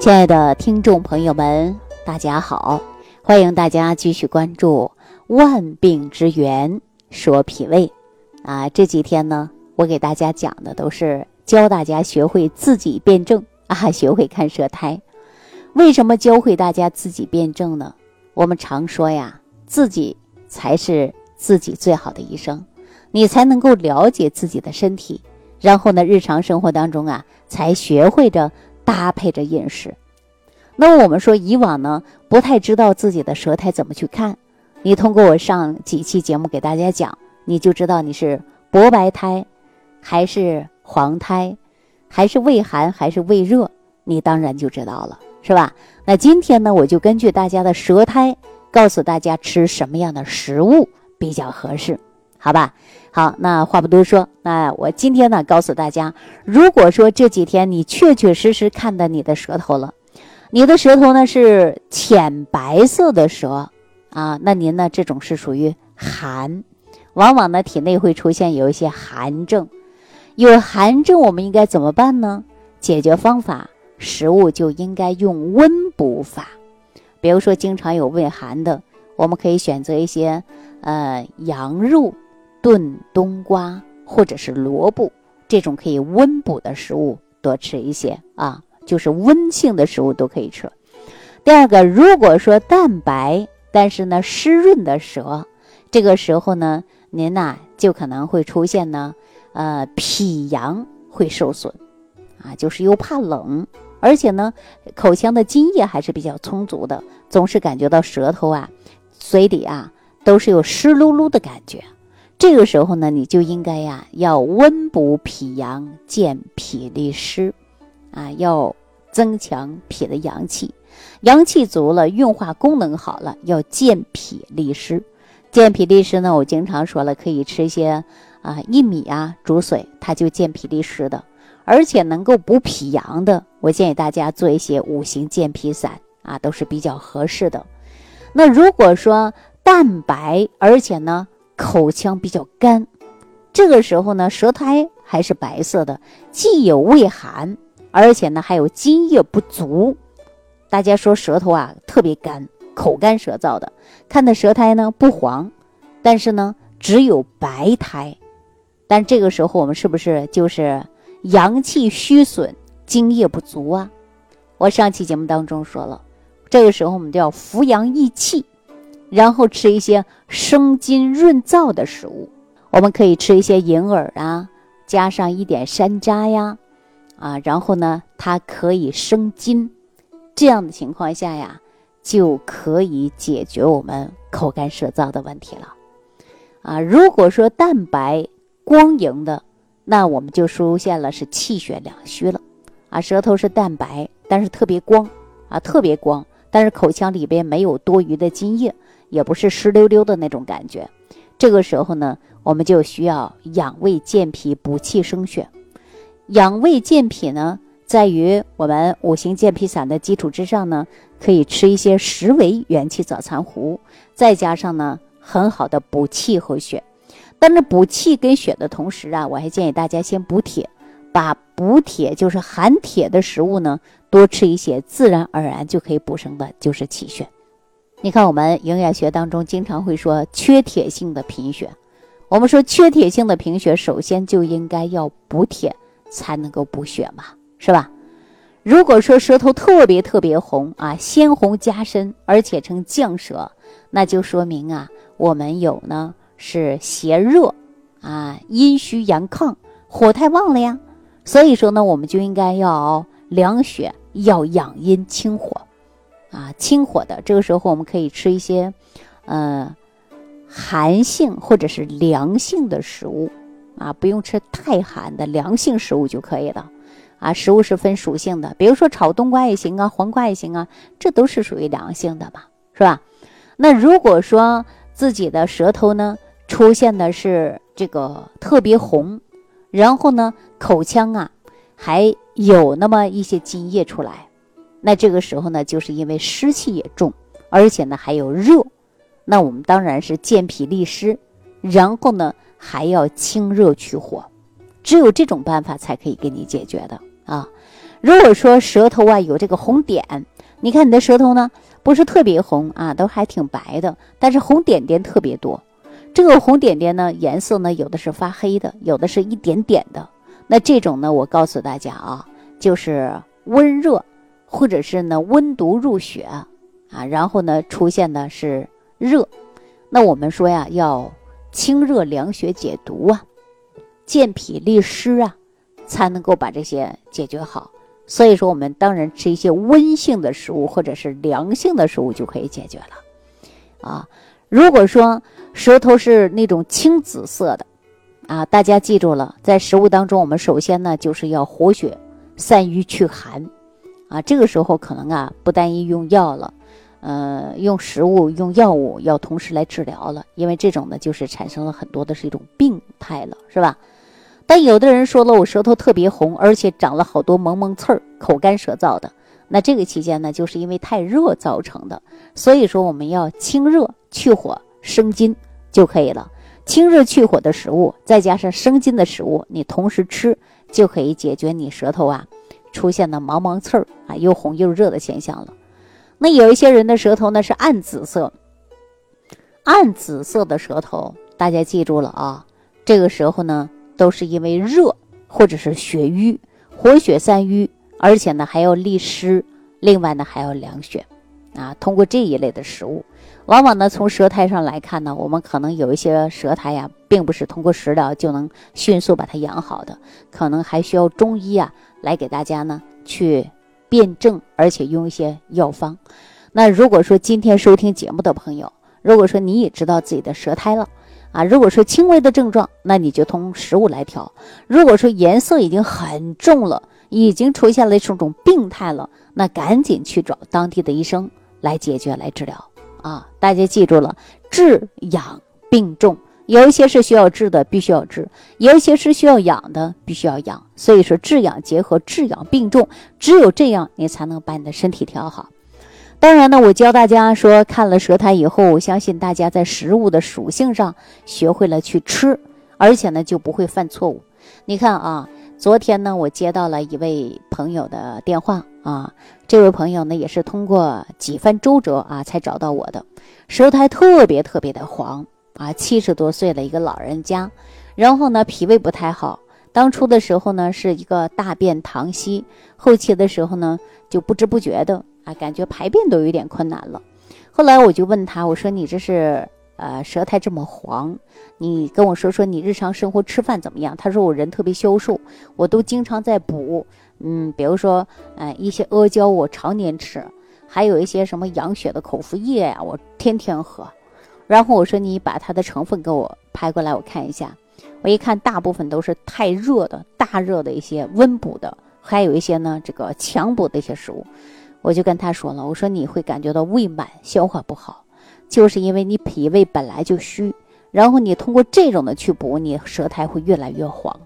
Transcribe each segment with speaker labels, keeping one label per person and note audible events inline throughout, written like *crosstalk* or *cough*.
Speaker 1: 亲爱的听众朋友们，大家好！欢迎大家继续关注《万病之源说脾胃》啊。这几天呢，我给大家讲的都是教大家学会自己辩证 *laughs* 啊，学会看舌苔。为什么教会大家自己辩证呢？我们常说呀，自己才是自己最好的医生，你才能够了解自己的身体，然后呢，日常生活当中啊，才学会着。搭配着饮食，那我们说以往呢不太知道自己的舌苔怎么去看，你通过我上几期节目给大家讲，你就知道你是薄白苔，还是黄苔，还是胃寒还是胃热，你当然就知道了，是吧？那今天呢，我就根据大家的舌苔，告诉大家吃什么样的食物比较合适。好吧，好，那话不多说，那我今天呢，告诉大家，如果说这几天你确确实实看到你的舌头了，你的舌头呢是浅白色的舌啊，那您呢这种是属于寒，往往呢体内会出现有一些寒症，有寒症我们应该怎么办呢？解决方法，食物就应该用温补法，比如说经常有胃寒的，我们可以选择一些呃羊肉。炖冬瓜或者是萝卜这种可以温补的食物多吃一些啊，就是温性的食物都可以吃。第二个，如果说蛋白但是呢湿润的舌，这个时候呢，您呐就可能会出现呢，呃脾阳会受损啊，就是又怕冷，而且呢口腔的津液还是比较充足的，总是感觉到舌头啊、嘴里啊都是有湿漉漉的感觉。这个时候呢，你就应该呀，要温补脾阳，健脾利湿，啊，要增强脾的阳气，阳气足了，运化功能好了，要健脾利湿。健脾利湿呢，我经常说了，可以吃一些啊薏米啊煮水，它就健脾利湿的，而且能够补脾阳的，我建议大家做一些五行健脾散啊，都是比较合适的。那如果说蛋白，而且呢。口腔比较干，这个时候呢，舌苔还是白色的，既有胃寒，而且呢还有津液不足。大家说舌头啊特别干，口干舌燥的，看的舌苔呢不黄，但是呢只有白苔。但这个时候我们是不是就是阳气虚损，津液不足啊？我上期节目当中说了，这个时候我们就要扶阳益气。然后吃一些生津润燥的食物，我们可以吃一些银耳啊，加上一点山楂呀，啊，然后呢，它可以生津，这样的情况下呀，就可以解决我们口干舌燥的问题了。啊，如果说蛋白光莹的，那我们就出现了是气血两虚了。啊，舌头是淡白，但是特别光，啊，特别光，但是口腔里边没有多余的津液。也不是湿溜溜的那种感觉，这个时候呢，我们就需要养胃健脾、补气生血。养胃健脾呢，在于我们五行健脾散的基础之上呢，可以吃一些十味元气早餐糊，再加上呢很好的补气和血。但是补气跟血的同时啊，我还建议大家先补铁，把补铁就是含铁的食物呢多吃一些，自然而然就可以补生的就是气血。你看，我们营养学当中经常会说缺铁性的贫血。我们说缺铁性的贫血，首先就应该要补铁，才能够补血嘛，是吧？如果说舌头特别特别红啊，鲜红加深，而且呈绛舌，那就说明啊，我们有呢是邪热啊，阴虚阳亢，火太旺了呀。所以说呢，我们就应该要凉血，要养阴清火。啊，清火的这个时候，我们可以吃一些，呃，寒性或者是凉性的食物，啊，不用吃太寒的凉性食物就可以了。啊，食物是分属性的，比如说炒冬瓜也行啊，黄瓜也行啊，这都是属于凉性的嘛，是吧？那如果说自己的舌头呢出现的是这个特别红，然后呢口腔啊还有那么一些津液出来。那这个时候呢，就是因为湿气也重，而且呢还有热，那我们当然是健脾利湿，然后呢还要清热去火，只有这种办法才可以给你解决的啊。如果说舌头啊有这个红点，你看你的舌头呢不是特别红啊，都还挺白的，但是红点点特别多。这个红点点呢颜色呢有的是发黑的，有的是一点点的。那这种呢，我告诉大家啊，就是温热，或者是呢温毒入血啊，然后呢出现的是热。那我们说呀，要清热凉血解毒啊，健脾利湿啊，才能够把这些解决好。所以说，我们当然吃一些温性的食物或者是凉性的食物就可以解决了啊。如果说舌头是那种青紫色的。啊，大家记住了，在食物当中，我们首先呢就是要活血、散瘀、祛寒，啊，这个时候可能啊不单一用药了，呃，用食物、用药物要同时来治疗了，因为这种呢就是产生了很多的是一种病态了，是吧？但有的人说了，我舌头特别红，而且长了好多蒙蒙刺儿，口干舌燥的，那这个期间呢，就是因为太热造成的，所以说我们要清热、去火、生津就可以了。清热去火的食物，再加上生津的食物，你同时吃就可以解决你舌头啊出现的芒芒刺儿啊又红又热的现象了。那有一些人的舌头呢是暗紫色，暗紫色的舌头，大家记住了啊，这个时候呢都是因为热或者是血瘀，活血散瘀，而且呢还要利湿，另外呢还要凉血啊。通过这一类的食物。往往呢，从舌苔上来看呢，我们可能有一些舌苔呀，并不是通过食疗就能迅速把它养好的，可能还需要中医啊来给大家呢去辩证，而且用一些药方。那如果说今天收听节目的朋友，如果说你也知道自己的舌苔了啊，如果说轻微的症状，那你就通食物来调；如果说颜色已经很重了，已经出现了这种病态了，那赶紧去找当地的医生来解决、来治疗。啊，大家记住了，治养病重，有一些是需要治的，必须要治；有一些是需要养的，必须要养。所以说，治养结合，治养并重，只有这样，你才能把你的身体调好。当然呢，我教大家说，看了舌苔以后，我相信大家在食物的属性上学会了去吃，而且呢，就不会犯错误。你看啊。昨天呢，我接到了一位朋友的电话啊，这位朋友呢也是通过几番周折啊才找到我的，舌苔特别特别的黄啊，七十多岁的一个老人家，然后呢脾胃不太好，当初的时候呢是一个大便溏稀，后期的时候呢就不知不觉的啊感觉排便都有点困难了，后来我就问他，我说你这是？呃，舌苔这么黄，你跟我说说你日常生活吃饭怎么样？他说我人特别消瘦，我都经常在补，嗯，比如说，呃，一些阿胶我常年吃，还有一些什么养血的口服液呀，我天天喝。然后我说你把它的成分给我拍过来，我看一下。我一看，大部分都是太热的、大热的一些温补的，还有一些呢这个强补的一些食物。我就跟他说了，我说你会感觉到胃满、消化不好。就是因为你脾胃本来就虚，然后你通过这种的去补，你舌苔会越来越黄。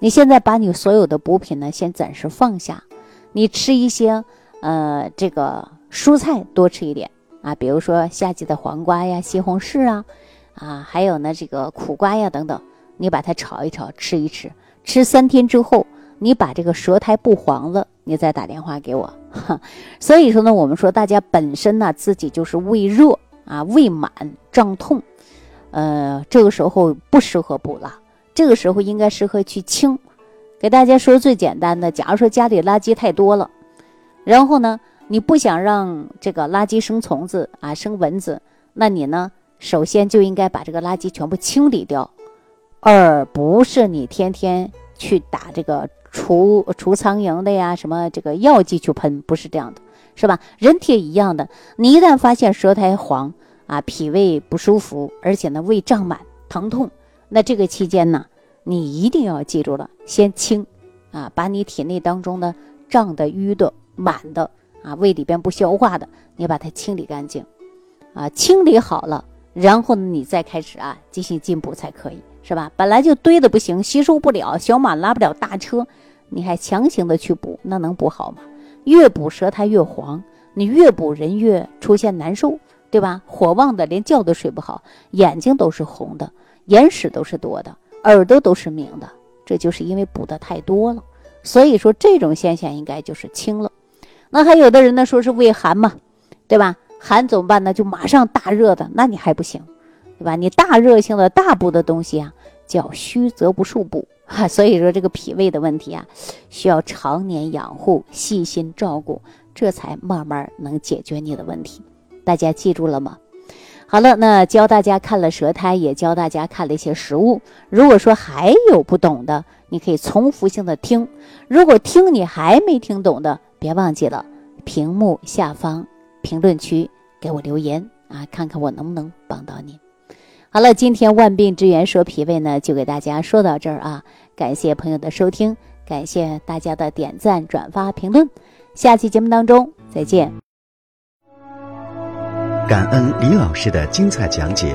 Speaker 1: 你现在把你所有的补品呢，先暂时放下，你吃一些呃这个蔬菜多吃一点啊，比如说夏季的黄瓜呀、西红柿啊，啊还有呢这个苦瓜呀等等，你把它炒一炒吃一吃，吃三天之后，你把这个舌苔不黄了，你再打电话给我。*laughs* 所以说呢，我们说大家本身呢自己就是胃热。啊，胃满胀痛，呃，这个时候不适合补了，这个时候应该适合去清。给大家说最简单的，假如说家里垃圾太多了，然后呢，你不想让这个垃圾生虫子啊，生蚊子，那你呢，首先就应该把这个垃圾全部清理掉，而不是你天天去打这个除除苍蝇的呀，什么这个药剂去喷，不是这样的。是吧？人体一样的，你一旦发现舌苔黄啊，脾胃不舒服，而且呢胃胀满、疼痛，那这个期间呢，你一定要记住了，先清啊，把你体内当中的胀的、淤的、满的啊，胃里边不消化的，你把它清理干净啊，清理好了，然后，你再开始啊进行进补才可以，是吧？本来就堆的不行，吸收不了，小马拉不了大车，你还强行的去补，那能补好吗？越补舌苔越黄，你越补人越出现难受，对吧？火旺的连觉都睡不好，眼睛都是红的，眼屎都是多的，耳朵都是鸣的，这就是因为补的太多了。所以说这种现象应该就是轻了。那还有的人呢，说是胃寒嘛，对吧？寒怎么办呢？就马上大热的，那你还不行，对吧？你大热性的大补的东西啊，叫虚则不数补哈。*laughs* 所以说这个脾胃的问题啊，需要常年养护、细心照顾，这才慢慢能解决你的问题。大家记住了吗？好了，那教大家看了舌苔，也教大家看了一些食物。如果说还有不懂的，你可以重复性的听。如果听你还没听懂的，别忘记了，屏幕下方评论区给我留言啊，看看我能不能帮到你。好了，今天万病之源说脾胃呢，就给大家说到这儿啊。感谢朋友的收听，感谢大家的点赞、转发、评论。下期节目当中再见。
Speaker 2: 感恩李老师的精彩讲解。